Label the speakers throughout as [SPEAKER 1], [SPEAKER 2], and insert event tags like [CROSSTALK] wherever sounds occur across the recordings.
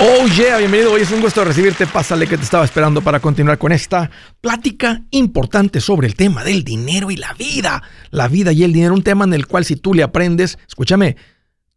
[SPEAKER 1] Oh yeah, bienvenido. Hoy es un gusto recibirte. Pásale que te estaba esperando para continuar con esta plática importante sobre el tema del dinero y la vida. La vida y el dinero, un tema en el cual si tú le aprendes, escúchame,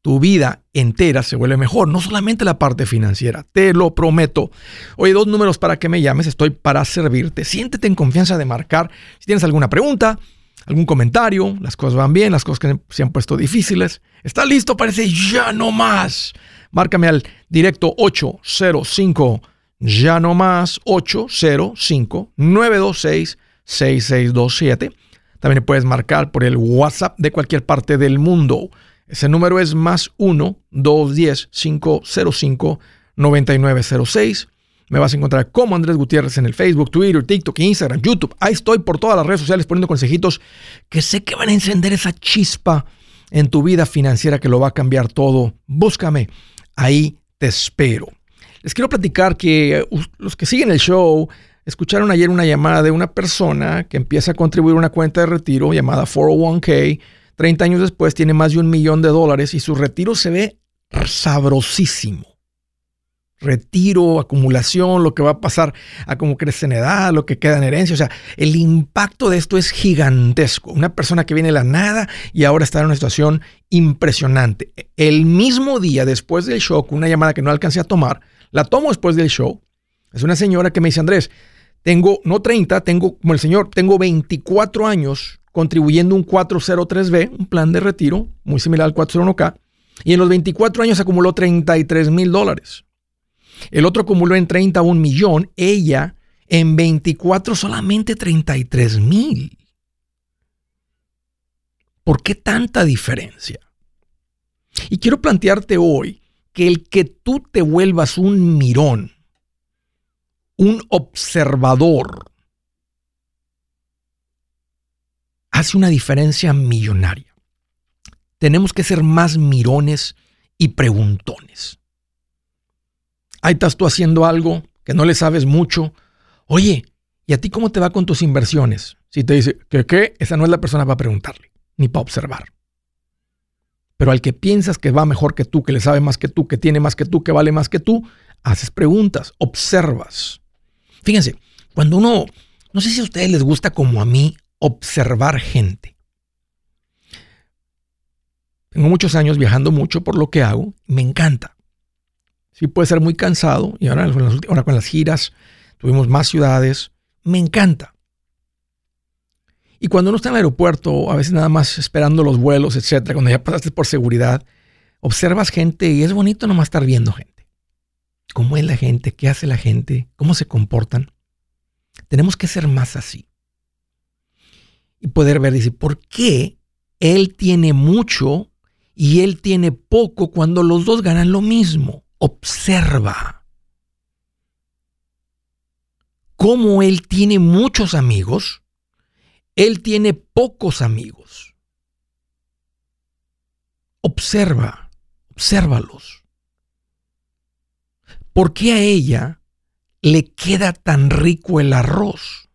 [SPEAKER 1] tu vida entera se vuelve mejor, no solamente la parte financiera, te lo prometo. Oye, dos números para que me llames, estoy para servirte. Siéntete en confianza de marcar. Si tienes alguna pregunta, algún comentario, las cosas van bien, las cosas que se han puesto difíciles. ¿Estás listo? Parece ya no más. Márcame al directo 805, ya no más 805 926 6627. También puedes marcar por el WhatsApp de cualquier parte del mundo. Ese número es más 1-210-505-9906. Me vas a encontrar como Andrés Gutiérrez en el Facebook, Twitter, TikTok, Instagram, YouTube. Ahí estoy por todas las redes sociales poniendo consejitos que sé que van a encender esa chispa en tu vida financiera que lo va a cambiar todo. Búscame ahí te espero. Les quiero platicar que uh, los que siguen el show escucharon ayer una llamada de una persona que empieza a contribuir a una cuenta de retiro llamada 401k. 30 años después tiene más de un millón de dólares y su retiro se ve sabrosísimo retiro, acumulación, lo que va a pasar a cómo crece en edad, lo que queda en herencia. O sea, el impacto de esto es gigantesco. Una persona que viene de la nada y ahora está en una situación impresionante. El mismo día después del show, con una llamada que no alcancé a tomar, la tomo después del show. Es una señora que me dice, Andrés, tengo, no 30, tengo, como el señor, tengo 24 años contribuyendo un 403B, un plan de retiro muy similar al 401K, y en los 24 años acumuló 33 mil dólares. El otro acumuló en 30 un millón, ella en 24 solamente 33 mil. ¿Por qué tanta diferencia? Y quiero plantearte hoy que el que tú te vuelvas un mirón, un observador, hace una diferencia millonaria. Tenemos que ser más mirones y preguntones. Ahí estás tú haciendo algo que no le sabes mucho. Oye, ¿y a ti cómo te va con tus inversiones? Si te dice que qué, esa no es la persona para preguntarle, ni para observar. Pero al que piensas que va mejor que tú, que le sabe más que tú, que tiene más que tú, que vale más que tú, haces preguntas, observas. Fíjense, cuando uno, no sé si a ustedes les gusta como a mí observar gente. Tengo muchos años viajando mucho por lo que hago, me encanta. Sí puede ser muy cansado y ahora, con las giras tuvimos más ciudades. Me encanta. Y cuando uno está en el aeropuerto, a veces nada más esperando los vuelos, etcétera, cuando ya pasaste por seguridad, observas gente y es bonito nomás estar viendo gente. ¿Cómo es la gente? ¿Qué hace la gente? ¿Cómo se comportan? Tenemos que ser más así. Y poder ver, decir, ¿por qué él tiene mucho y él tiene poco cuando los dos ganan lo mismo? Observa cómo él tiene muchos amigos, él tiene pocos amigos. Observa, obsérvalos. ¿Por qué a ella le queda tan rico el arroz?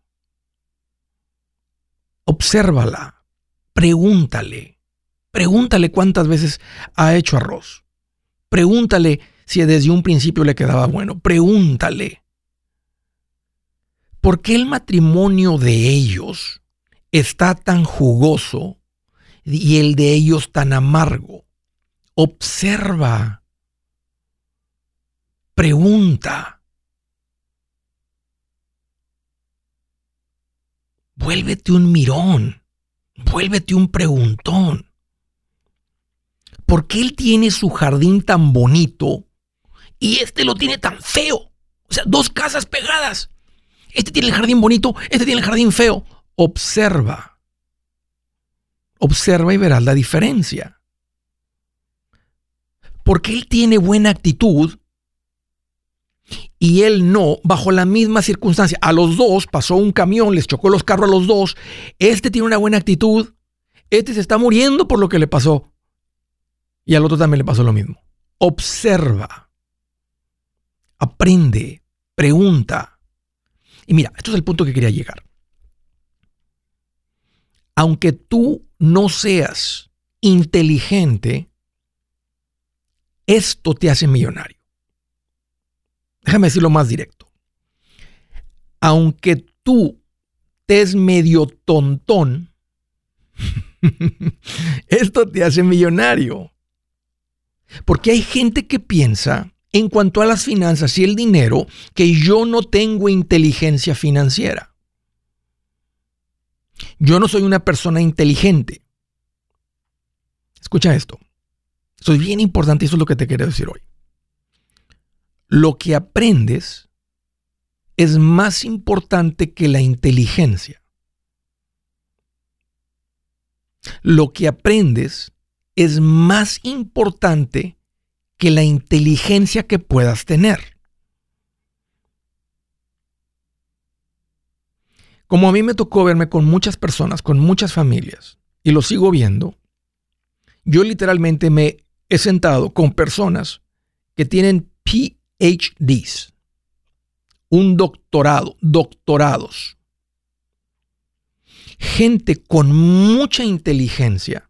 [SPEAKER 1] Obsérvala, pregúntale, pregúntale cuántas veces ha hecho arroz. Pregúntale si desde un principio le quedaba bueno. Pregúntale. ¿Por qué el matrimonio de ellos está tan jugoso y el de ellos tan amargo? Observa. Pregunta. Vuélvete un mirón. Vuélvete un preguntón. ¿Por qué él tiene su jardín tan bonito y este lo tiene tan feo. O sea, dos casas pegadas. Este tiene el jardín bonito, este tiene el jardín feo. Observa. Observa y verás la diferencia. Porque él tiene buena actitud y él no, bajo la misma circunstancia. A los dos pasó un camión, les chocó los carros a los dos. Este tiene una buena actitud. Este se está muriendo por lo que le pasó. Y al otro también le pasó lo mismo. Observa aprende, pregunta. Y mira, esto es el punto que quería llegar. Aunque tú no seas inteligente, esto te hace millonario. déjame decirlo más directo. Aunque tú te es medio tontón, [LAUGHS] esto te hace millonario. Porque hay gente que piensa en cuanto a las finanzas y el dinero que yo no tengo inteligencia financiera. Yo no soy una persona inteligente. Escucha esto. Esto es bien importante y eso es lo que te quiero decir hoy. Lo que aprendes es más importante que la inteligencia. Lo que aprendes es más importante que la inteligencia que puedas tener. Como a mí me tocó verme con muchas personas, con muchas familias, y lo sigo viendo, yo literalmente me he sentado con personas que tienen PhDs, un doctorado, doctorados. Gente con mucha inteligencia,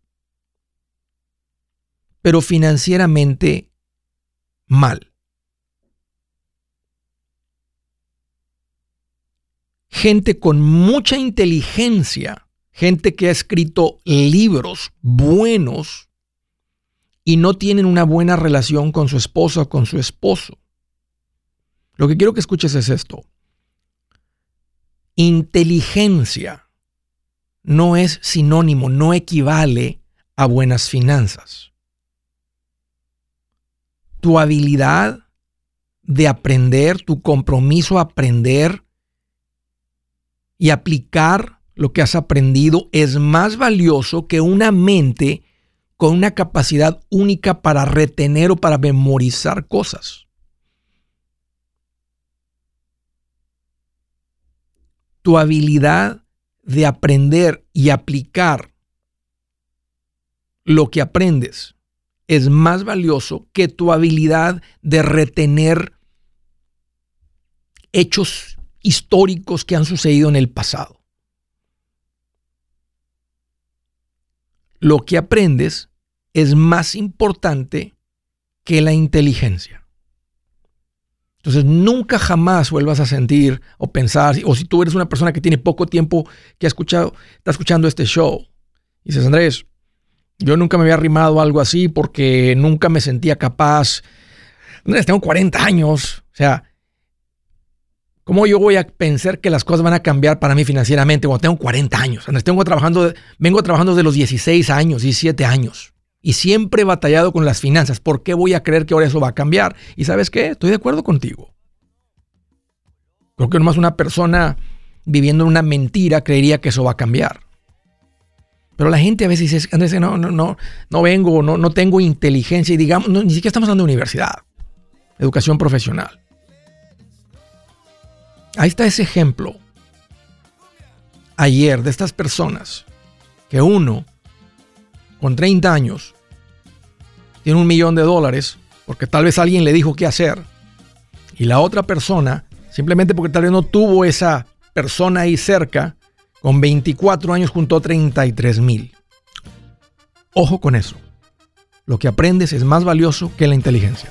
[SPEAKER 1] pero financieramente mal. Gente con mucha inteligencia, gente que ha escrito libros buenos y no tienen una buena relación con su esposa o con su esposo. Lo que quiero que escuches es esto. Inteligencia no es sinónimo, no equivale a buenas finanzas tu habilidad de aprender, tu compromiso a aprender y aplicar lo que has aprendido es más valioso que una mente con una capacidad única para retener o para memorizar cosas. Tu habilidad de aprender y aplicar lo que aprendes es más valioso que tu habilidad de retener hechos históricos que han sucedido en el pasado. Lo que aprendes es más importante que la inteligencia. Entonces, nunca jamás vuelvas a sentir o pensar, o si tú eres una persona que tiene poco tiempo que ha escuchado, está escuchando este show, y dices, Andrés, yo nunca me había arrimado algo así porque nunca me sentía capaz. Tengo 40 años. O sea, ¿cómo yo voy a pensar que las cosas van a cambiar para mí financieramente cuando tengo 40 años? Tengo trabajando, vengo trabajando desde los 16 años, 17 años. Y siempre he batallado con las finanzas. ¿Por qué voy a creer que ahora eso va a cambiar? Y sabes qué? Estoy de acuerdo contigo. Creo que nomás una persona viviendo en una mentira creería que eso va a cambiar. Pero la gente a veces dice, Andrés, no, no, no, no vengo, no, no tengo inteligencia y digamos, ni siquiera estamos hablando de universidad, educación profesional. Ahí está ese ejemplo ayer de estas personas que uno con 30 años tiene un millón de dólares porque tal vez alguien le dijo qué hacer y la otra persona simplemente porque tal vez no tuvo esa persona ahí cerca con 24 años juntó 33 mil. Ojo con eso. Lo que aprendes es más valioso que la inteligencia.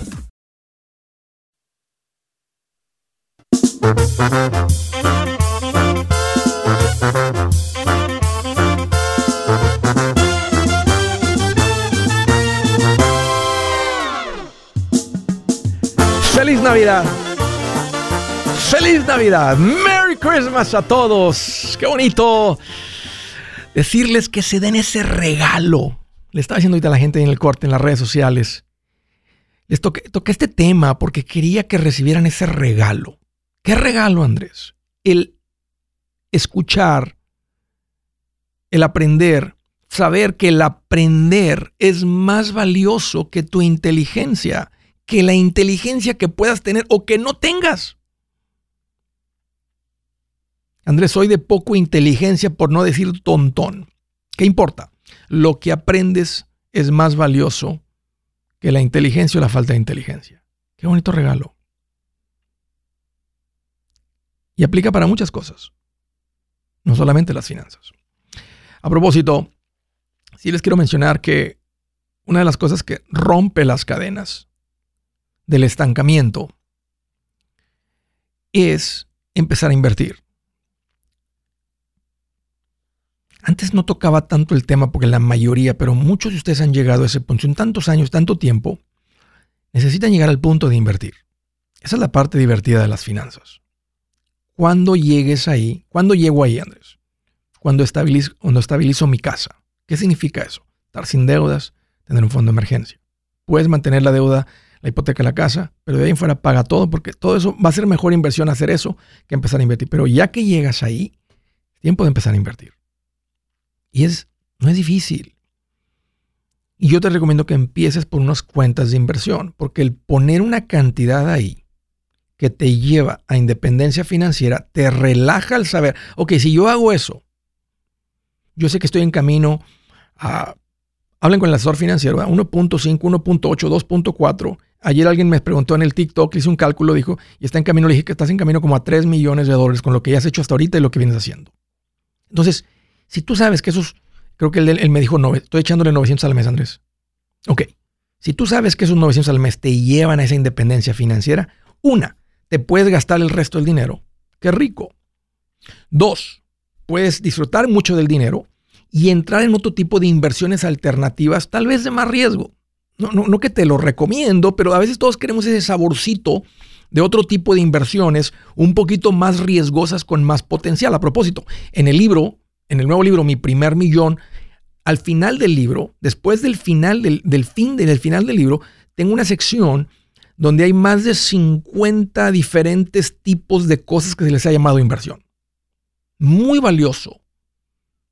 [SPEAKER 1] Feliz Navidad. Feliz Navidad. Merry Christmas a todos. Qué bonito decirles que se den ese regalo. Le estaba diciendo ahorita a la gente en el corte, en las redes sociales. Les toqué, toqué este tema porque quería que recibieran ese regalo. ¿Qué regalo, Andrés? El escuchar, el aprender, saber que el aprender es más valioso que tu inteligencia, que la inteligencia que puedas tener o que no tengas. Andrés, soy de poco inteligencia por no decir tontón. ¿Qué importa? Lo que aprendes es más valioso que la inteligencia o la falta de inteligencia. Qué bonito regalo. Y aplica para muchas cosas, no solamente las finanzas. A propósito, sí les quiero mencionar que una de las cosas que rompe las cadenas del estancamiento es empezar a invertir. Antes no tocaba tanto el tema porque la mayoría, pero muchos de ustedes han llegado a ese punto. En tantos años, tanto tiempo, necesitan llegar al punto de invertir. Esa es la parte divertida de las finanzas. Cuando llegues ahí, cuando llego ahí, Andrés? Cuando estabilizo, cuando estabilizo mi casa. ¿Qué significa eso? Estar sin deudas, tener un fondo de emergencia. Puedes mantener la deuda, la hipoteca de la casa, pero de ahí en fuera paga todo, porque todo eso va a ser mejor inversión hacer eso que empezar a invertir. Pero ya que llegas ahí, tiempo de empezar a invertir. Y es, no es difícil. Y yo te recomiendo que empieces por unas cuentas de inversión, porque el poner una cantidad ahí que te lleva a independencia financiera, te relaja al saber, ok, si yo hago eso, yo sé que estoy en camino a, hablen con el asesor financiero, 1.5, 1.8, 2.4. Ayer alguien me preguntó en el TikTok, hice un cálculo, dijo, y está en camino, le dije que estás en camino como a 3 millones de dólares con lo que ya has hecho hasta ahorita y lo que vienes haciendo. Entonces, si tú sabes que esos, creo que él, me dijo, no, estoy echándole 900 al mes, Andrés. Ok, si tú sabes que esos 900 al mes te llevan a esa independencia financiera, una, te puedes gastar el resto del dinero. Qué rico. Dos, puedes disfrutar mucho del dinero y entrar en otro tipo de inversiones alternativas, tal vez de más riesgo. No, no, no que te lo recomiendo, pero a veces todos queremos ese saborcito de otro tipo de inversiones un poquito más riesgosas con más potencial. A propósito, en el libro, en el nuevo libro, Mi primer millón, al final del libro, después del final del, del fin del final del libro, tengo una sección donde hay más de 50 diferentes tipos de cosas que se les ha llamado inversión. Muy valioso,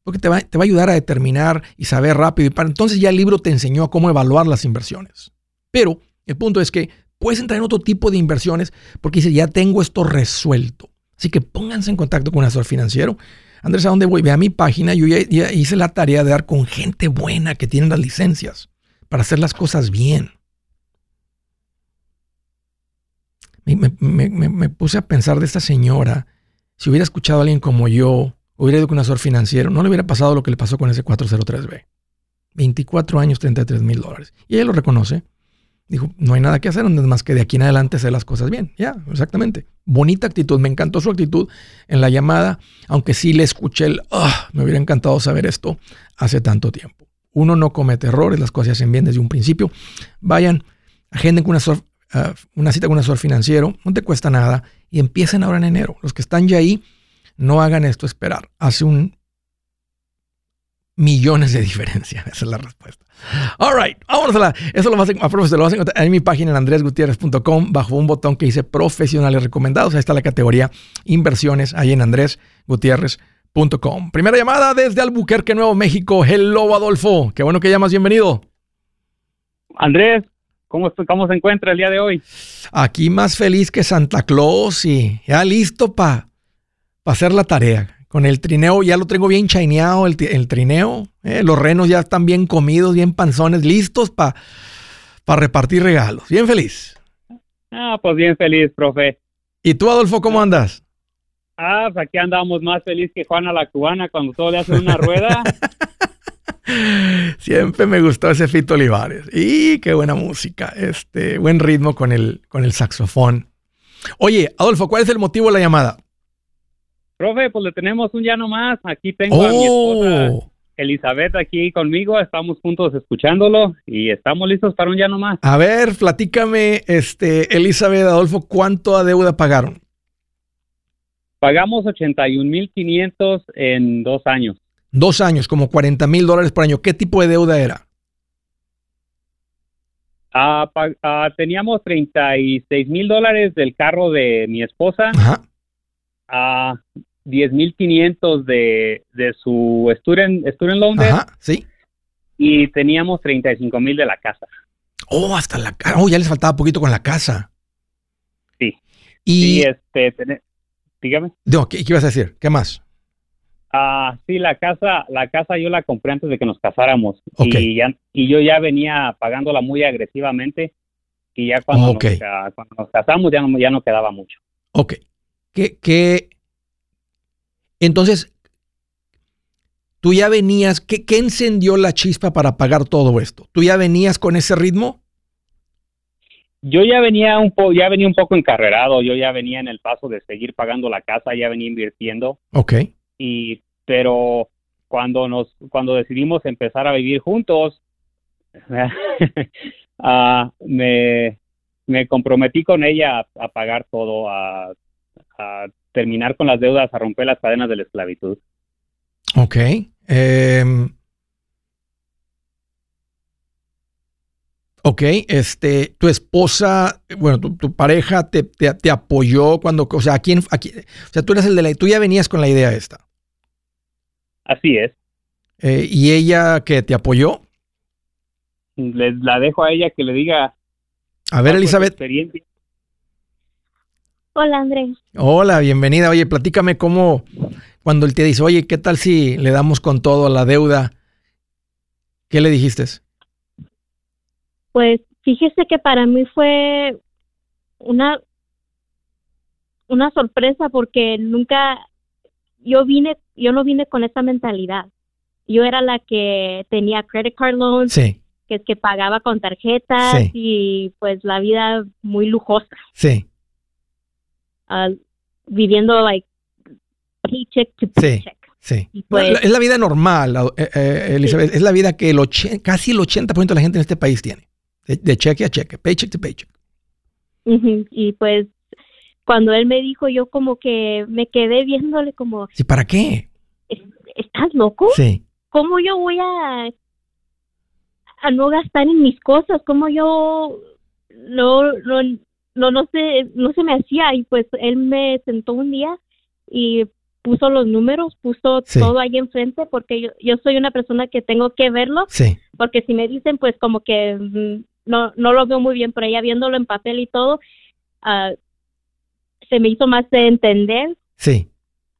[SPEAKER 1] porque te va, te va a ayudar a determinar y saber rápido. Y para entonces ya el libro te enseñó cómo evaluar las inversiones. Pero el punto es que puedes entrar en otro tipo de inversiones porque dice, ya tengo esto resuelto. Así que pónganse en contacto con un asesor financiero. Andrés, ¿a dónde voy? Ve a mi página. Yo ya, ya hice la tarea de dar con gente buena que tiene las licencias para hacer las cosas bien. Me, puse a pensar de esta señora, si hubiera escuchado a alguien como yo, hubiera ido con un asesor financiero, no le hubiera pasado lo que le pasó con ese 403B. 24 años, 33 mil dólares. Y ella lo reconoce. Dijo, no hay nada que hacer, más que de aquí en adelante hacer las cosas bien. Ya, exactamente. Bonita actitud. Me encantó su actitud en la llamada, aunque sí le escuché el, ah, me hubiera encantado saber esto hace tanto tiempo. Uno no comete errores, las cosas se hacen bien desde un principio. Vayan, agenden con un asesor ah, una cita con un asesor financiero, no te cuesta nada y empiecen ahora en enero. Los que están ya ahí, no hagan esto esperar. Hace un millones de [LAUGHS] diferencia. Esa es la respuesta. All right, vámonos a la. Eso lo vas a, lo vas a encontrar en mi página en andresgutierrez.com bajo un botón que dice profesionales recomendados. Ahí está la categoría inversiones ahí en andresgutierrez.com. Primera llamada desde Albuquerque, Nuevo México. Hello, Adolfo. Qué bueno que llamas. Bienvenido.
[SPEAKER 2] Andrés, ¿cómo, cómo se encuentra el día de hoy?
[SPEAKER 1] Aquí más feliz que Santa Claus y ya listo para hacer la tarea. Con el trineo ya lo tengo bien chaineado, el, trineo. Eh, los renos ya están bien comidos, bien panzones, listos para repartir regalos. Bien feliz.
[SPEAKER 2] Ah, pues bien feliz, profe.
[SPEAKER 1] ¿Y tú, Adolfo, cómo andas?
[SPEAKER 2] Ah, pues aquí andamos más feliz que Juana la cubana cuando todo le hace una rueda. [LAUGHS]
[SPEAKER 1] Siempre me gustó ese Fito Olivares. Y qué buena música. Este, buen ritmo con el, con el saxofón. Oye, Adolfo, ¿cuál es el motivo de la llamada?
[SPEAKER 2] Profe, pues le tenemos un llano más. Aquí tengo a mi esposa oh. Elizabeth aquí conmigo. Estamos juntos escuchándolo y estamos listos para un llano más.
[SPEAKER 1] A ver, platícame, este, Elizabeth Adolfo, ¿cuánto a deuda pagaron?
[SPEAKER 2] Pagamos 81.500 en dos años.
[SPEAKER 1] Dos años, como 40 mil dólares por año. ¿Qué tipo de deuda era?
[SPEAKER 2] Ah, ah, teníamos 36 mil dólares del carro de mi esposa. Ajá. Ah, 10.500 de, de su student, student loan Ajá,
[SPEAKER 1] sí.
[SPEAKER 2] Y teníamos 35.000 de la casa.
[SPEAKER 1] Oh, hasta la casa. Oh, ya les faltaba poquito con la casa.
[SPEAKER 2] Sí.
[SPEAKER 1] Y,
[SPEAKER 2] este, dígame.
[SPEAKER 1] No, ¿qué, ibas a decir? ¿Qué más?
[SPEAKER 2] Ah, sí, la casa, la casa yo la compré antes de que nos casáramos. Y, ya, y yo ya venía pagándola muy agresivamente. Y ya cuando, nos, cuando nos casamos ya no, ya no quedaba mucho.
[SPEAKER 1] Ok. ¿Qué, qué, entonces, tú ya venías, ¿qué, encendió la chispa para pagar todo esto? ¿Tú ya venías con ese ritmo?
[SPEAKER 2] Yo ya venía un poco, ya venía un poco encarrerado, yo ya venía en el paso de seguir pagando la casa, ya venía invirtiendo.
[SPEAKER 1] Ok.
[SPEAKER 2] Y, pero cuando nos, cuando decidimos empezar a vivir juntos, [LAUGHS] ah, me, comprometí con ella a, pagar todo, a, a terminar con las deudas, a romper las cadenas de la esclavitud.
[SPEAKER 1] Ok. Em, ok, este, tu esposa, bueno, tu, pareja te, te, apoyó cuando, o sea, ¿a quién, aquí, o sea, tú eres el de la, tú ya venías con la idea esta.
[SPEAKER 2] Así es.
[SPEAKER 1] Eh, ¿Y ella que te apoyó?
[SPEAKER 2] la dejo a ella que le diga.
[SPEAKER 1] A ver, Elizabeth.
[SPEAKER 3] Hola, Andrés.
[SPEAKER 1] Hola, bienvenida. Oye, platícame cómo, cuando él te dice, oye, ¿qué tal si le damos con todo a la deuda? ¿Qué le dijiste?
[SPEAKER 3] Pues fíjese que para mí fue una, una sorpresa porque nunca, yo vine, yo no vine con esa mentalidad. Yo era la que tenía credit card loans,
[SPEAKER 1] sí.
[SPEAKER 3] que, que pagaba con tarjetas y pues la vida muy lujosa.
[SPEAKER 1] Sí.
[SPEAKER 3] Uh, viviendo like paycheck to paycheck.
[SPEAKER 1] Sí. Pues es la vida normal, eh, eh, Elizabeth. Es la vida que el casi el 80% de la gente en este país tiene. De, cheque a cheque, paycheck to paycheck.
[SPEAKER 3] Y pues cuando él me dijo, yo como que me quedé viéndole como...
[SPEAKER 1] ¿Sí, ¿Para qué?
[SPEAKER 3] ¿Estás loco?
[SPEAKER 1] Sí.
[SPEAKER 3] ¿Cómo yo voy a, a no gastar en mis cosas? ¿Cómo yo no, no, no, no sé, no se me hacía y pues él me sentó un día y puso los números, puso todo ahí enfrente porque yo, yo soy una persona que tengo que verlo,
[SPEAKER 1] sí.
[SPEAKER 3] porque si me dicen pues como que mm, no, no lo veo muy bien, pero ya viéndolo en papel y todo, uh, se me hizo más de entender,
[SPEAKER 1] sí.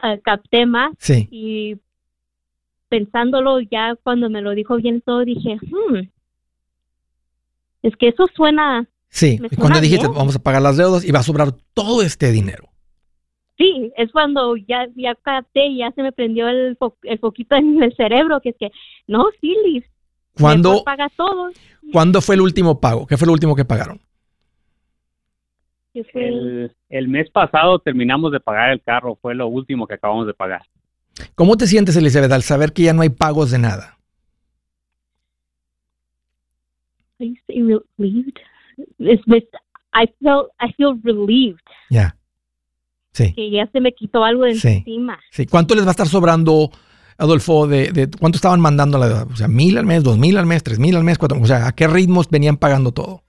[SPEAKER 3] Uh, capté más
[SPEAKER 1] sí.
[SPEAKER 3] y pensándolo ya cuando me lo dijo bien todo dije, hmm, es que eso suena
[SPEAKER 1] Sí, cuando dijiste vamos a pagar las deudas y va a sobrar todo este dinero.
[SPEAKER 3] Sí, es cuando ya, ya capté y ya se me prendió el, el poquito en el cerebro, que es que, no, sí, Liz,
[SPEAKER 1] ¿Cuándo,
[SPEAKER 3] paga todo.
[SPEAKER 1] ¿Cuándo fue el último pago? ¿Qué fue lo último que pagaron?
[SPEAKER 2] El, el, mes pasado terminamos de pagar el carro, fue lo último que acabamos de pagar.
[SPEAKER 1] ¿Cómo te sientes, Elizabeth, al saber que ya no hay pagos de nada?
[SPEAKER 3] I relieved. it's, it's, I feel, I feel relieved.
[SPEAKER 1] Ya. Sí.
[SPEAKER 3] Que ya se me quitó algo de encima.
[SPEAKER 1] Sí. ¿Cuánto les va a estar sobrando, Adolfo, de, de cuánto estaban mandando la? O sea, mil al mes, dos mil al mes, tres mil al mes, cuatro, o sea, ¿a qué ritmos venían pagando todo?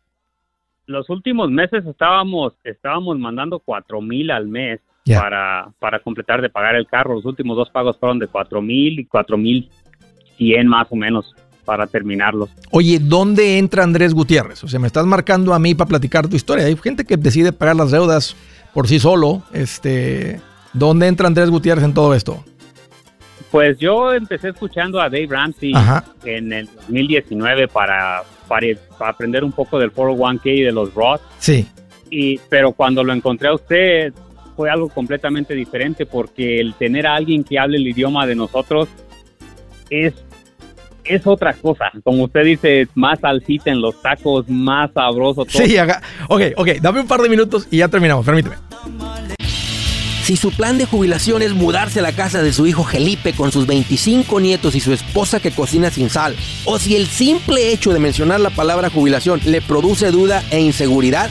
[SPEAKER 2] Los últimos meses estábamos, estábamos mandando cuatro mil al mes para, para completar de pagar el carro. Los últimos dos pagos fueron de cuatro mil y cuatro mil cien más o menos para terminarlos.
[SPEAKER 1] Oye, ¿dónde entra Andrés Gutiérrez? O sea, me estás marcando a mí para platicar tu historia. Hay gente que decide pagar las deudas por sí solo. Este, ¿Dónde entra Andrés Gutiérrez en todo esto?
[SPEAKER 2] Pues yo empecé escuchando a Dave Ramsey en el 2019 para, para, aprender un poco del 401k y de los Roth.
[SPEAKER 1] Sí.
[SPEAKER 2] Y, pero cuando lo encontré a usted fue algo completamente diferente porque el tener a alguien que hable el idioma de nosotros es es otra cosa. Como usted dice, más salsita en los tacos, más sabroso todo.
[SPEAKER 1] Sí, haga. ok, ok, dame un par de minutos y ya terminamos, permíteme.
[SPEAKER 4] Si su plan de jubilación es mudarse a la casa de su hijo Felipe con sus 25 nietos y su esposa que cocina sin sal, o si el simple hecho de mencionar la palabra jubilación le produce duda e inseguridad,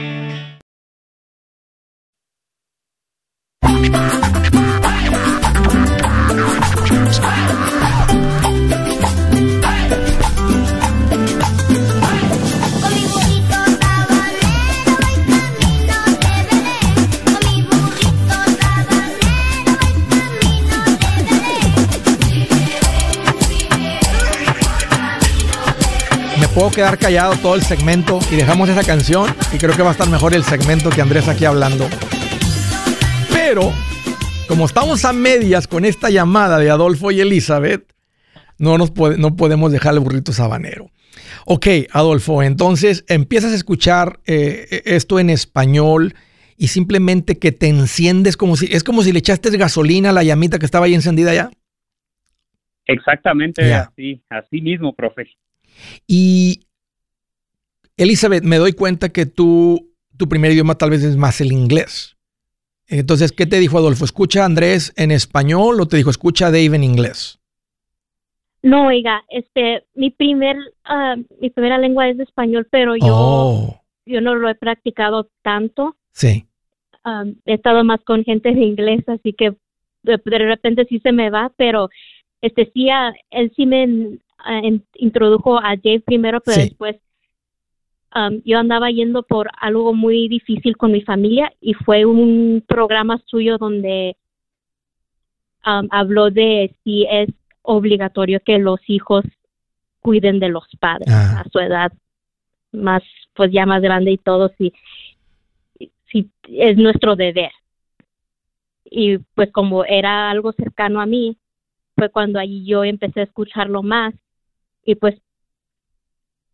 [SPEAKER 1] Puedo quedar callado todo el segmento y dejamos esa canción y creo que va a estar mejor el segmento que Andrés aquí hablando. Pero, como estamos a medias con esta llamada de Adolfo y Elizabeth, no, nos no podemos dejar el burrito sabanero. Ok, Adolfo, entonces empiezas a escuchar eh, esto en español y simplemente que te enciendes como si, es como si le echaste gasolina a la llamita que estaba ahí encendida ya.
[SPEAKER 2] Exactamente así, así mismo, profe.
[SPEAKER 1] Y Elizabeth, me doy cuenta que tú, tu primer idioma tal vez es más el inglés. Entonces, ¿qué te dijo Adolfo? ¿Escucha a Andrés en español o te dijo escucha a Dave en inglés?
[SPEAKER 3] No, oiga, este, mi primer, ah, mi primera lengua es español, pero yo, oh. yo no lo he practicado tanto.
[SPEAKER 1] Sí.
[SPEAKER 3] Ah, he estado más con gente de inglés, así que de, repente sí se me va, pero este sí, ah, él sí me introdujo a Jay primero, pero después um, yo andaba yendo por algo muy difícil con mi familia y fue un programa suyo donde um, habló de si es obligatorio que los hijos cuiden de los padres ah. a su edad más pues ya más grande y todo si si es nuestro deber y pues como era algo cercano a mí fue cuando allí yo empecé a escucharlo más y pues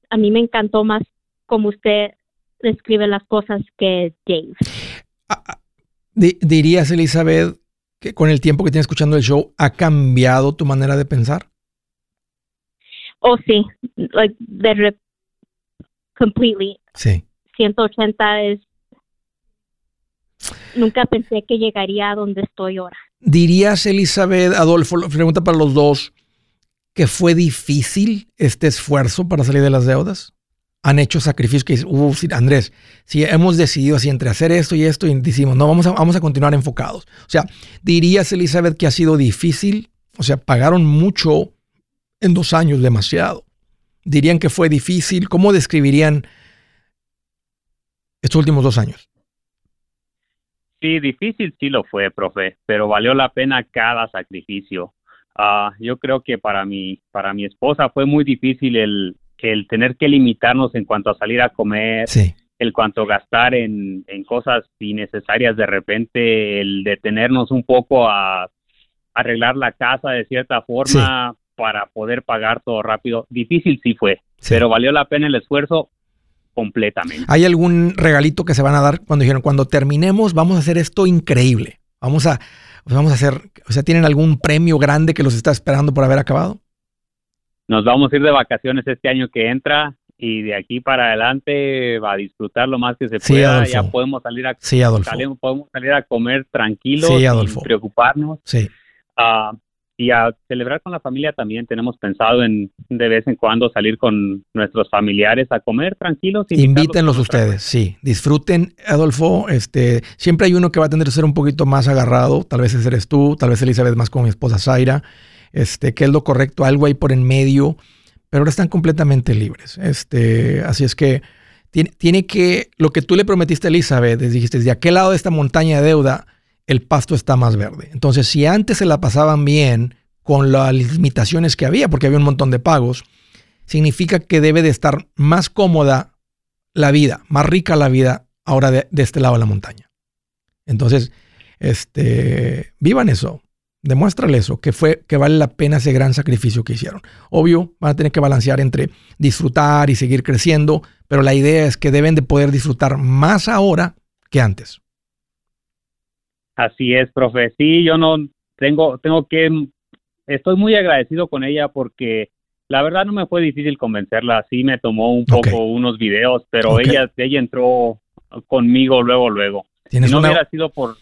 [SPEAKER 3] a mí me encantó más como usted describe las cosas que Dave.
[SPEAKER 1] Ah, ah, ¿Dirías, Elizabeth, que con el tiempo que tienes escuchando el show ha cambiado tu manera de pensar?
[SPEAKER 3] Oh, sí, like, completely.
[SPEAKER 1] Sí.
[SPEAKER 3] 180 es nunca pensé que llegaría a donde estoy ahora.
[SPEAKER 1] ¿Dirías, Elizabeth, Adolfo, pregunta para los dos, que fue difícil este esfuerzo para salir de las deudas? ¿Han hecho sacrificios que dicen, Andrés, si hemos decidido así entre hacer esto y esto y decimos, no, vamos a, vamos a continuar enfocados? O sea, ¿dirías, Elizabeth, que ha sido difícil? O sea, pagaron mucho en dos años, demasiado. ¿Dirían que fue difícil? ¿Cómo describirían estos últimos dos años?
[SPEAKER 2] Sí, difícil sí lo fue, profe, pero valió la pena cada sacrificio. Ah, yo creo que para mi, para mi esposa fue muy difícil el, el tener que limitarnos en cuanto a salir a comer el cuanto gastar en, en cosas innecesarias de repente, el detenernos un poco a arreglar la casa de cierta forma para poder pagar todo rápido. Difícil sí fue, pero valió la pena el esfuerzo completamente.
[SPEAKER 1] ¿Hay algún regalito que se van a dar cuando dijeron, cuando terminemos vamos a hacer esto increíble? Vamos a, vamos a hacer, o sea, ¿tienen algún premio grande que los está esperando por haber acabado?
[SPEAKER 2] Nos vamos a ir de vacaciones este año que entra y de aquí para adelante va a disfrutar lo más que se pueda. ya podemos salir a podemos salir a comer tranquilos sin preocuparnos.
[SPEAKER 1] Sí.
[SPEAKER 2] Ah, y a celebrar con la familia también tenemos pensado en de vez en cuando salir con nuestros familiares a comer tranquilos.
[SPEAKER 1] Invítenlos ustedes, sí. Disfruten, Adolfo. Este, siempre hay uno que va a tener que ser un poquito más agarrado. Tal vez ese eres tú, tal vez Elizabeth más con mi esposa Zaira. Este, que es lo correcto, algo ahí por en medio. Pero ahora están completamente libres. Este, así es que tiene, tiene que, lo que tú le prometiste a Elizabeth, dijiste, de aquel lado de esta montaña de deuda, el pasto está más verde. Entonces, si antes se la pasaban bien con las limitaciones que había, porque había un montón de pagos, significa que debe de estar más cómoda la vida, más rica la vida ahora de, este lado de la montaña. Entonces, este, vivan eso, demuéstrale eso, que fue que vale la pena ese gran sacrificio que hicieron. Obvio, van a tener que balancear entre disfrutar y seguir creciendo, pero la idea es que deben de poder disfrutar más ahora que antes.
[SPEAKER 2] Así es, profe. Sí, yo no tengo, tengo que, estoy muy agradecido con ella porque la verdad no me fue difícil convencerla. Sí me tomó un poco unos videos, pero ella, ella entró conmigo luego, luego. Si no hubiera sido por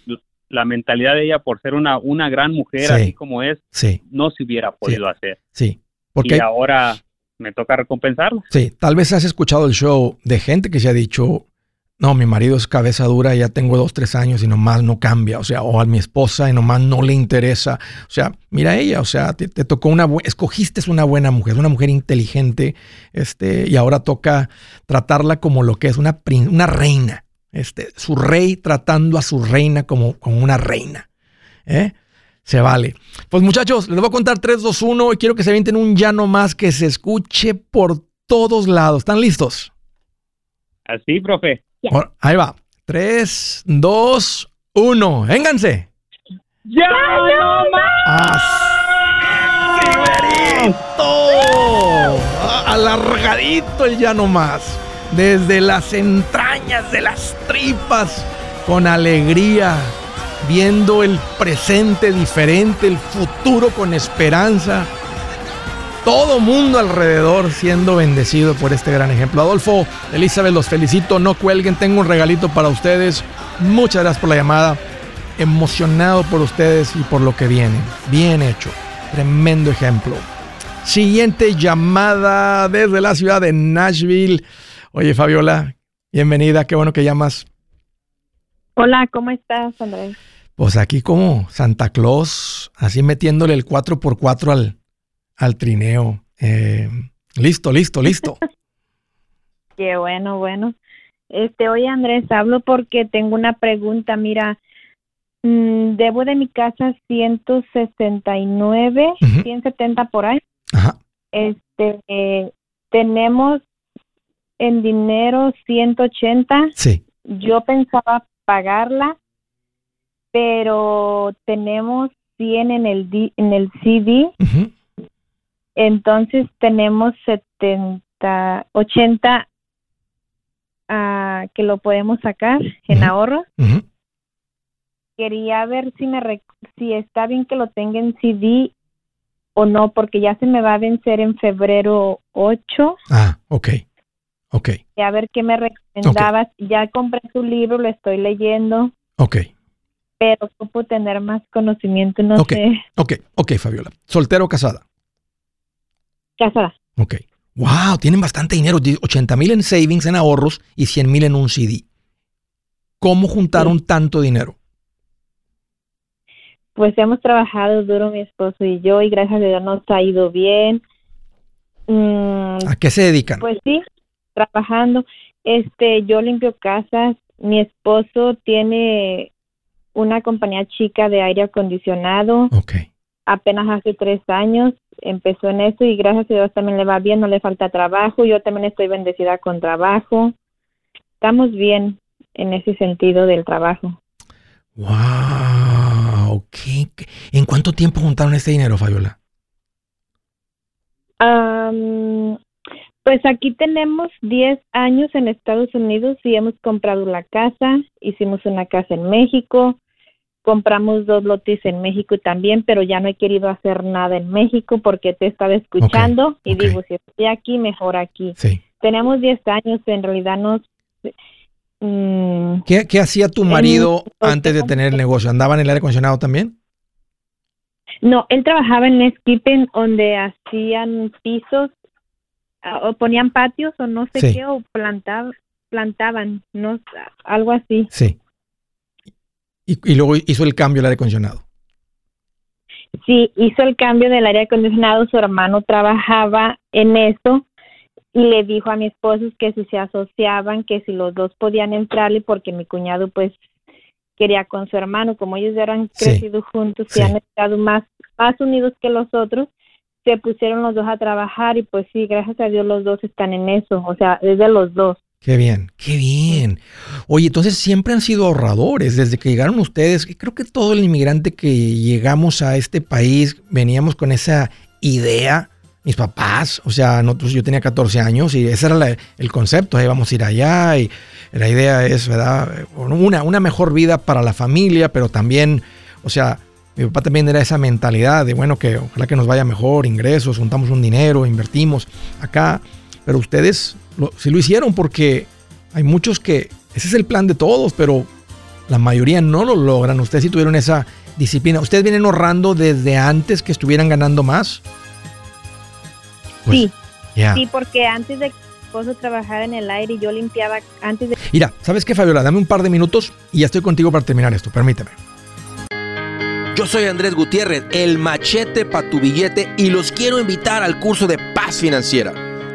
[SPEAKER 2] la mentalidad de ella, por ser una, una gran mujer así como es, no se hubiera podido hacer.
[SPEAKER 1] Sí.
[SPEAKER 2] Porque... Y ahora me toca recompensarla.
[SPEAKER 1] Sí, tal vez has escuchado el show de gente que se ha dicho, no, mi marido es cabeza dura, ya tengo dos, tres años y nomás no cambia, o sea, o a mi esposa y nomás no le interesa. O sea, mira ella, o sea, te, tocó una, escogiste una buena mujer, una mujer inteligente, este, y ahora toca tratarla como lo que es una, una reina, este, su rey tratando a su reina como, como una reina. ¿eh? Se vale. Pues muchachos, les voy a contar 3, 2, 1 y quiero que se avienten un llano más que se escuche por todos lados. ¿Están listos?
[SPEAKER 2] Así, profe
[SPEAKER 1] ahí va. 3, 2, 1. Vénganse.
[SPEAKER 2] ¡Ya no más!
[SPEAKER 1] Alargadito el ya no más. Desde las entrañas de las tripas, con alegría, viendo el presente diferente, el futuro con esperanza todo mundo alrededor siendo bendecido por este gran ejemplo. Adolfo, Elizabeth, los felicito, no cuelguen, tengo un regalito para ustedes. Muchas gracias por la llamada. Emocionado por ustedes y por lo que viene. Bien hecho. Tremendo ejemplo. Siguiente llamada desde la ciudad de Nashville. Oye, Fabiola, bienvenida, qué bueno que llamas.
[SPEAKER 5] Hola, ¿cómo estás, Andrés?
[SPEAKER 1] Pues aquí como Santa Claus, así metiéndole el 4x4 al, al trineo. Eh, listo, listo, listo. [LAUGHS]
[SPEAKER 5] Qué bueno, bueno. Este, oye Andrés, hablo porque tengo una pregunta. Mira, mm, debo de mi casa 169, 170 por ahí. Ajá. Este, eh, tenemos en dinero 180.
[SPEAKER 1] Sí.
[SPEAKER 5] Yo pensaba pagarla, pero tenemos 100 en el, en el CD. Entonces tenemos 70, 80 uh, que lo podemos sacar en ahorro. Quería ver si me si está bien que lo tenga en CD o no, porque ya se me va a vencer en febrero 8.
[SPEAKER 1] Ah, ok. Ok.
[SPEAKER 5] Y a ver qué me recomendabas. Ya compré tu libro, lo estoy leyendo.
[SPEAKER 1] Ok.
[SPEAKER 5] Pero puedo tener más conocimiento, no sé.
[SPEAKER 1] Ok, ok, Fabiola. ¿Soltero o casada?
[SPEAKER 5] Casada.
[SPEAKER 1] Ok. Wow, tienen bastante dinero. 80 mil en savings, en ahorros y 100 mil en un CD. ¿Cómo juntaron tanto dinero?
[SPEAKER 5] Pues hemos trabajado duro mi esposo y yo y gracias a Dios nos ha ido bien.
[SPEAKER 1] Mm, ¿A qué se dedican?
[SPEAKER 5] Pues sí, trabajando. Este, yo limpio casas. Mi esposo tiene una compañía chica de aire acondicionado.
[SPEAKER 1] Ok.
[SPEAKER 5] Apenas hace tres años empezó en eso y gracias a Dios también le va bien, no le falta trabajo, yo también estoy bendecida con trabajo. estamos bien en ese sentido del trabajo.
[SPEAKER 1] Wow, ¿Qué, en cuánto tiempo juntaron este dinero, Fabiola?
[SPEAKER 5] pues aquí tenemos 10 años en Estados Unidos y hemos comprado la casa, hicimos una casa en México, compramos dos lotes en México también, pero ya no he querido hacer nada en México porque te estaba escuchando y digo, si estoy aquí, mejor aquí.
[SPEAKER 1] Sí.
[SPEAKER 5] Tenemos 10 años, en realidad nos...
[SPEAKER 1] Mm, ¿Qué, hacía tu marido antes de tener el negocio? ¿Andaba en el aire acondicionado también?
[SPEAKER 5] No, él trabajaba en Skipping donde hacían pisos o ponían patios o no sé qué, o plantaban, plantaban, no, algo así.
[SPEAKER 1] Sí. Y, luego hizo el cambio del aire acondicionado.
[SPEAKER 5] Sí, hizo el cambio del aire acondicionado, su hermano trabajaba en eso y le dijo a mi esposo que si se asociaban, que si los dos podían entrarle porque mi cuñado pues quería con su hermano, como ellos eran crecido juntos y han estado más, más unidos que los otros, se pusieron los dos a trabajar y pues sí, gracias a Dios los dos están en eso, o sea, desde los dos.
[SPEAKER 1] Qué bien, qué bien. Oye, entonces siempre han sido ahorradores desde que llegaron ustedes. Creo que todo el inmigrante que llegamos a este país veníamos con esa idea. Mis papás, o sea, nosotros, yo tenía 14 años y ese era el concepto, ahí vamos a ir allá y la idea es, ¿verdad? Una, una mejor vida para la familia, pero también, o sea, mi papá también era esa mentalidad de, bueno, que ojalá que nos vaya mejor, ingresos, juntamos un dinero, invertimos acá. Pero ustedes lo, sí lo hicieron porque hay muchos que, ese es el plan de todos, pero la mayoría no lo logran. Ustedes sí tuvieron esa disciplina. ¿Ustedes vienen ahorrando desde antes que estuvieran ganando más?
[SPEAKER 5] Pues, sí. Sí, porque antes de que mi esposo trabajara en el aire y yo limpiaba antes de...
[SPEAKER 1] Mira, ¿sabes qué, Fabiola? Dame un par de minutos y ya estoy contigo para terminar esto. Permíteme.
[SPEAKER 4] Yo soy Andrés Gutiérrez, el machete para tu billete y los quiero invitar al curso de paz financiera.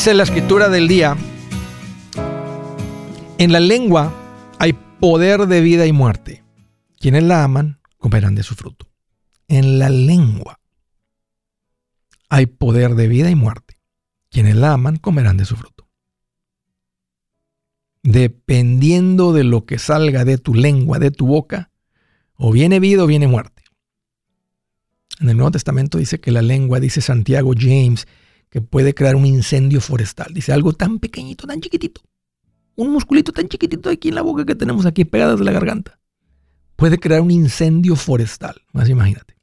[SPEAKER 1] Dice la escritura del día, en la lengua hay poder de vida y muerte. Quienes la aman comerán de su fruto. En la lengua hay poder de vida y muerte. Quienes la aman comerán de su fruto. Dependiendo de lo que salga de tu lengua, de tu boca, o viene vida o viene muerte. En el Nuevo Testamento dice que la lengua, dice Santiago James, que puede crear un incendio forestal. Dice algo tan pequeñito, tan chiquitito. Un musculito tan chiquitito aquí en la boca que tenemos aquí pegadas de la garganta. Puede crear un incendio forestal. Más imagínate.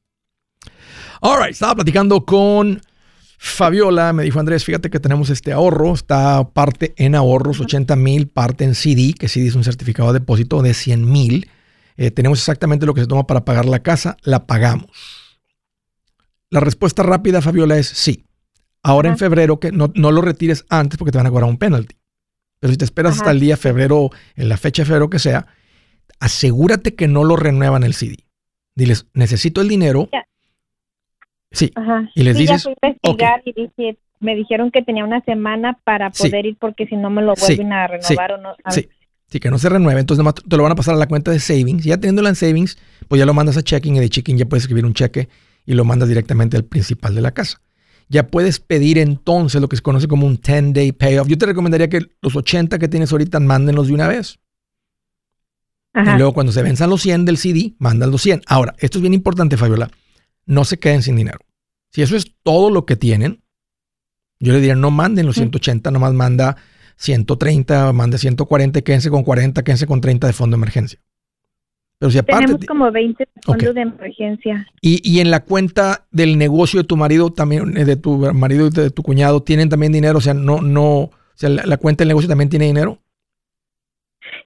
[SPEAKER 1] Alright, estaba platicando con Fabiola. Me dijo Andrés, fíjate que tenemos este ahorro. Está parte en ahorros, 80 mil, parte en CD, que CD es un certificado de depósito de 100 mil. Eh, tenemos exactamente lo que se toma para pagar la casa. La pagamos. La respuesta rápida, Fabiola, es sí. Ahora en febrero, que no, lo retires antes porque te van a cobrar un penalty. Pero si te esperas hasta el día febrero, en la fecha de febrero que sea, asegúrate que no lo renuevan el CD. Diles, necesito el dinero. Sí. Y les dices.
[SPEAKER 5] investigar y me dijeron que tenía una semana para poder ir porque si no me lo vuelven a renovar o no.
[SPEAKER 1] Sí. Sí, que no se renueve. Entonces, te lo van a pasar a la cuenta de savings. Ya teniéndola en savings, pues ya lo mandas a checking y de checking ya puedes escribir un cheque y lo mandas directamente al principal de la casa ya puedes pedir entonces lo que se conoce como un 10-day payoff. Yo te recomendaría que los 80 que tienes ahorita, mándenlos de una vez. Y luego cuando se venzan los 100 del CD, mandan los 100. Ahora, esto es bien importante, Fabiola. No se queden sin dinero. Si eso es todo lo que tienen, Yo le diría, no manden los 180, nomás manda 130, mande 140, quédense con 40, quédense con 30 de fondo de emergencia.
[SPEAKER 5] Pero si aparte, Tenemos como 20 fondos de emergencia.
[SPEAKER 1] Y, y, en la cuenta del negocio de tu marido, también eh, de tu marido y de tu cuñado, ¿tienen también dinero? O sea, no, no, o sea, la, cuenta del negocio también tiene dinero.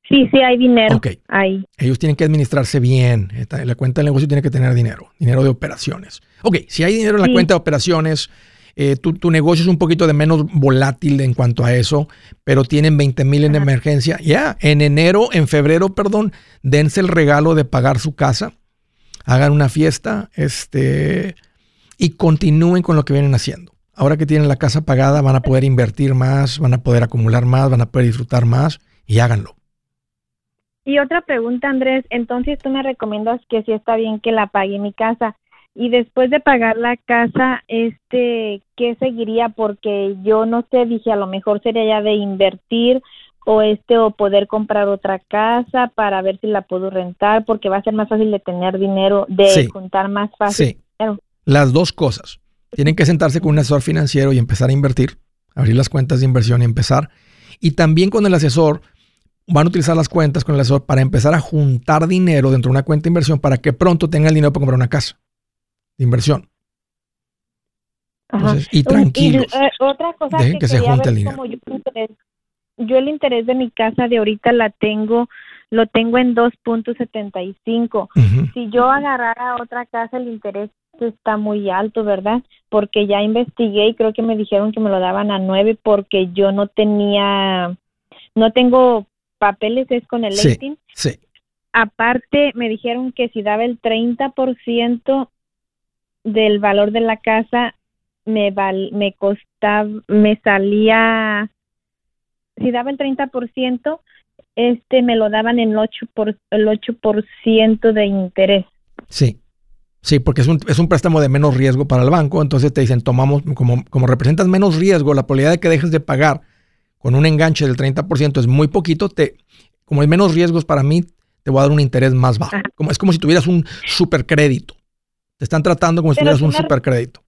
[SPEAKER 5] Sí, sí hay dinero. Ok. Ahí.
[SPEAKER 1] Ellos tienen que administrarse bien. La cuenta del negocio tiene que tener dinero, dinero de operaciones. Ok, si hay dinero en la cuenta de operaciones, eh, tu, negocio es un poquito de menos volátil en cuanto a eso, pero tienen 20 mil en emergencia. Ya, en enero, en febrero, perdón, dense el regalo de pagar su casa, hagan una fiesta este, y continúen con lo que vienen haciendo. Ahora que tienen la casa pagada, van a poder invertir más, van a poder acumular más, van a poder disfrutar más y háganlo.
[SPEAKER 5] Y otra pregunta, Andrés, entonces tú me recomiendas que si está bien que la pague mi casa, y después de pagar la casa, este, ¿qué seguiría? Porque yo no sé, dije, a lo mejor sería ya de invertir o este o poder comprar otra casa para ver si la puedo rentar porque va a ser más fácil de tener dinero, de juntar más fácil.
[SPEAKER 1] Sí. Las dos cosas. Tienen que sentarse con un asesor financiero y empezar a invertir, abrir las cuentas de inversión y empezar. Y también con el asesor van a utilizar las cuentas con el asesor para empezar a juntar dinero dentro de una cuenta de inversión para que pronto tengan el dinero para comprar una casa inversión. y tranquilos.
[SPEAKER 5] Eh, otra cosa Dejen que, se junte el dinero. Yo, el interés de mi casa de ahorita la tengo, lo tengo en 2.75. Si yo agarrara otra casa, el interés está muy alto, ¿verdad? Porque ya investigué y creo que me dijeron que me lo daban a 9 porque yo no tenía, no tengo papeles, es con el
[SPEAKER 1] sí, Sí.
[SPEAKER 5] Aparte, me dijeron que si daba el 30%, del valor de la casa me val, me costaba, me salía, si daba el 30%, este me lo daban en el 8%, por, el 8 de interés.
[SPEAKER 1] Sí. Sí, porque es un, es un préstamo de menos riesgo para el banco, entonces te dicen, tomamos, como, como representas menos riesgo, la probabilidad de que dejes de pagar con un enganche del 30% es muy poquito, te, como hay menos riesgos para mí, te voy a dar un interés más bajo. Como, es como si tuvieras un supercrédito. Te están tratando como si tuvieras un supercrédito.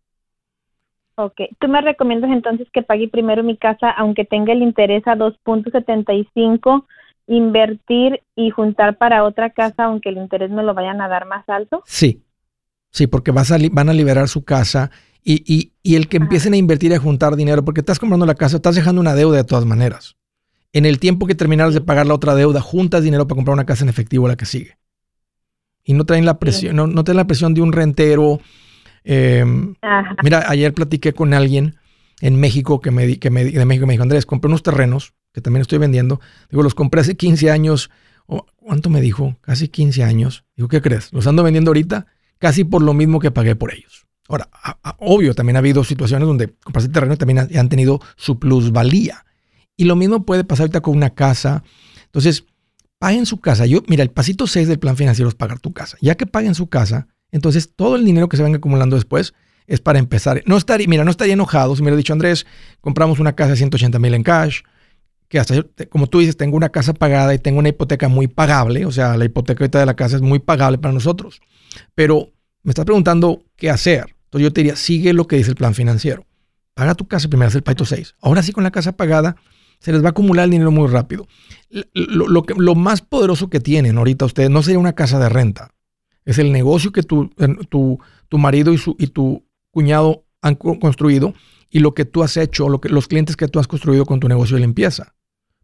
[SPEAKER 5] Ok, tú me recomiendas entonces que pague primero mi casa, aunque tenga el interés a 2.75, invertir y juntar para otra casa, aunque el interés me lo vayan a dar más alto.
[SPEAKER 1] Sí, sí, porque vas a van a liberar su casa y, y, y el que empiecen a invertir y a juntar dinero, porque estás comprando la casa, estás dejando una deuda de todas maneras. En el tiempo que terminaras de pagar la otra deuda, juntas dinero para comprar una casa en efectivo la que sigue y no traen la presión, no, no traen la presión de un rentero. Em, mira, ayer platiqué con alguien en México que me, que me, de México me dijo, Andrés, compré unos terrenos que también estoy vendiendo. Digo, los compré hace 15 años. ¿Cuánto me dijo? Casi 15 años. Digo, ¿qué crees? Los ando vendiendo ahorita casi por lo mismo que pagué por ellos. Ahora, obvio, también ha habido situaciones donde compraste terreno y también han tenido su plusvalía. Y lo mismo puede pasar ahorita con una casa. Entonces, paguen su casa. Yo, mira, el pasito 6 del plan financiero es pagar tu casa. Ya que paguen su casa, entonces todo el dinero que se venga acumulando después es para empezar. No estaría, mira, no estaría enojado si me hubiera dicho, Andrés, compramos una casa de 180 mil en cash, que hasta como tú dices, tengo una casa pagada y tengo una hipoteca muy pagable, o sea, la hipoteca de la casa es muy pagable para nosotros. Pero me estás preguntando qué hacer. Entonces yo te diría, sigue lo que dice el plan financiero. Paga tu casa primero, es el paito 6. Ahora sí, con la casa pagada, se les va a acumular el dinero muy rápido. Lo, que, lo más poderoso que tienen ahorita ustedes no sería una casa de renta, es el negocio que tu, tu, tu marido y, su, y tu cuñado han construido y lo que tú has hecho, lo que, los clientes que tú has construido con tu negocio de limpieza.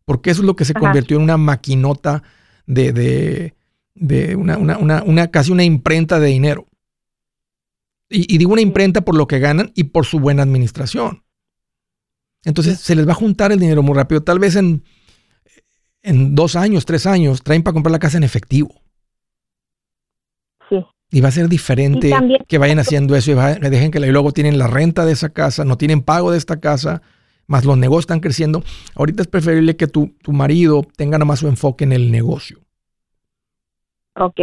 [SPEAKER 1] Porque eso es lo que se convirtió en una maquinota de, de, de una, una, una, casi una imprenta de dinero. Y, y, digo una imprenta por lo que ganan y por su buena administración. Entonces se les va a juntar el dinero muy rápido. Tal vez en, en dos años, tres años, traen para comprar la casa en efectivo.
[SPEAKER 5] Sí.
[SPEAKER 1] Y va a ser diferente que vayan [LAUGHS] haciendo eso y dejen que luego tienen la renta de esa casa, no tienen pago de esta casa, más los negocios están creciendo. Ahorita es preferible que tu, tu marido tenga nada más su enfoque en el negocio.
[SPEAKER 5] Ok.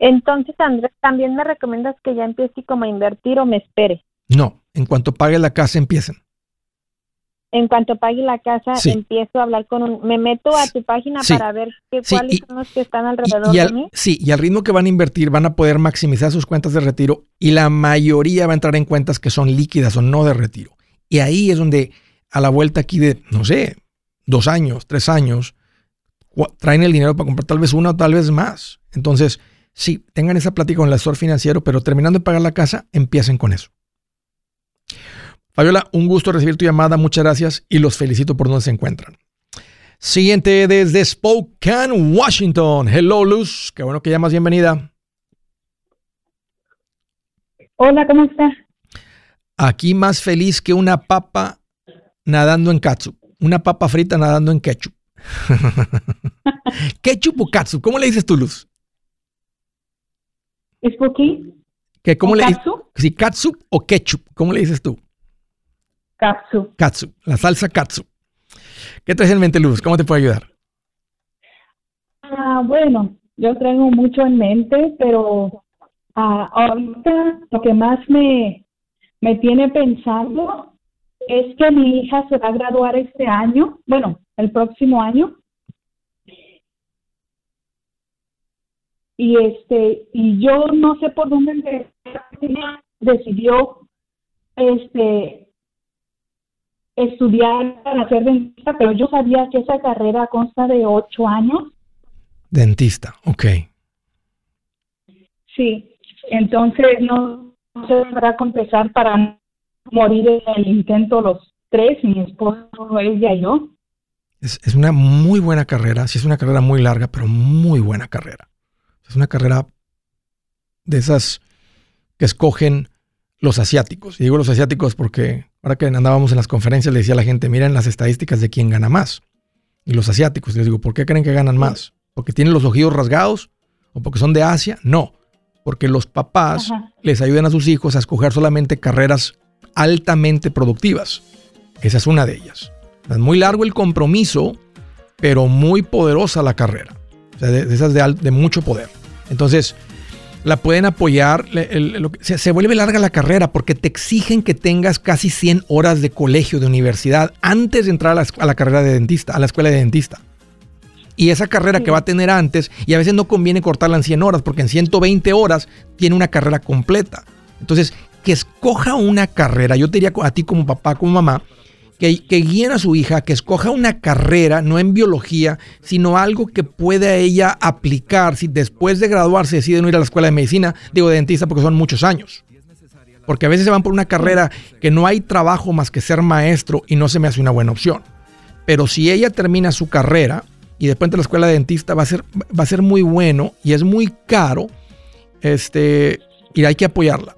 [SPEAKER 5] Entonces, Andrés, ¿también me recomiendas que ya empiece como a invertir o me espere?
[SPEAKER 1] No, en cuanto pague la casa empiecen
[SPEAKER 5] en cuanto pague la casa, empiezo a hablar con un... Me meto a tu página para ver qué, cuáles son los que están alrededor
[SPEAKER 1] de
[SPEAKER 5] mí.
[SPEAKER 1] Sí, y al ritmo que van a invertir van a poder maximizar sus cuentas de retiro y la mayoría va a entrar en cuentas que son líquidas o no de retiro. Y ahí es donde a la vuelta aquí de, no sé, dos años, tres años, traen el dinero para comprar tal vez una o tal vez más. Entonces, sí, tengan esa plática con el asesor financiero, pero terminando de pagar la casa, empiecen con eso. Fabiola, un gusto recibir tu llamada, muchas gracias y los felicito por donde se encuentran. Siguiente desde Spokane, Washington. Hello, Luz. Qué bueno que llamas. Bienvenida.
[SPEAKER 6] Hola, ¿cómo estás?
[SPEAKER 1] Aquí más feliz que una papa nadando en katsu. Una papa frita nadando en ketchup. [LAUGHS] ¿Ketchup o katsu? ¿Cómo le dices tú, Luz? ¿Qué, ¿Cómo le dices? Sí, katsu o ketchup. ¿Cómo le dices tú?
[SPEAKER 6] Katsu.
[SPEAKER 1] Katsu, la salsa katsu. ¿Qué traes en mente, Luz? ¿Cómo te puedo ayudar?
[SPEAKER 6] Ah, bueno, yo traigo mucho en mente, pero ah, ahorita lo que más me, me tiene pensando es que mi hija se va a graduar este año, bueno, el próximo año. Y este, y yo no sé por dónde decidió este estudiar para ser dentista, pero yo sabía que esa carrera consta de ocho años.
[SPEAKER 1] Dentista, ok.
[SPEAKER 6] Sí, entonces no, se deberá compensar para morir en el intento los tres, mi esposo, ella y yo.
[SPEAKER 1] Es, es una muy buena carrera, sí es una carrera muy larga, pero muy buena carrera. Es una carrera de esas que escogen los asiáticos. Y digo los asiáticos porque ahora que andábamos en las conferencias le decía a la gente, miren las estadísticas de quién gana más. Y los asiáticos, les digo, ¿por qué creen que ganan más? ¿Porque tienen los ojillos rasgados? ¿O porque son de Asia? No, porque los papás les ayudan a sus hijos a escoger solamente carreras altamente productivas. Esa es una de ellas. Es muy largo el compromiso, pero muy poderosa la carrera. O sea, de, esas de, de mucho poder. Entonces, la pueden apoyar. se, vuelve larga la carrera porque te exigen que tengas casi 100 horas de colegio, de universidad, antes de entrar a la, carrera de dentista, a la escuela de dentista. Y esa carrera que va a tener antes, y a veces no conviene cortarla en 100 horas, porque en 120 horas tiene una carrera completa. Entonces, que escoja una carrera, yo te diría a ti como papá, como mamá, que, que guíen a su hija, que escoja una carrera, no en biología, sino algo que pueda ella aplicar si después de graduarse decide no ir a la escuela de medicina, digo de dentista porque son muchos años. Porque a veces se van por una carrera que no hay trabajo más que ser maestro y no se me hace una buena opción. Pero si ella termina su carrera y después a la escuela de dentista, va a ser, va a ser muy bueno y es muy caro. Este, y hay que apoyarla.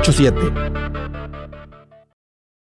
[SPEAKER 4] 87